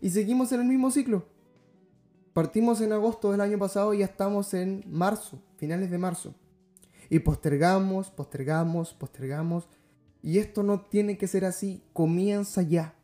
y seguimos en el mismo ciclo. Partimos en agosto del año pasado y ya estamos en marzo, finales de marzo. Y postergamos, postergamos, postergamos. Y esto no tiene que ser así, comienza ya.